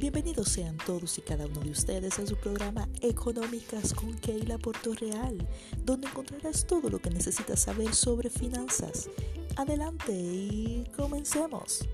Bienvenidos sean todos y cada uno de ustedes a su programa Económicas con Keila Real, donde encontrarás todo lo que necesitas saber sobre finanzas. Adelante y comencemos.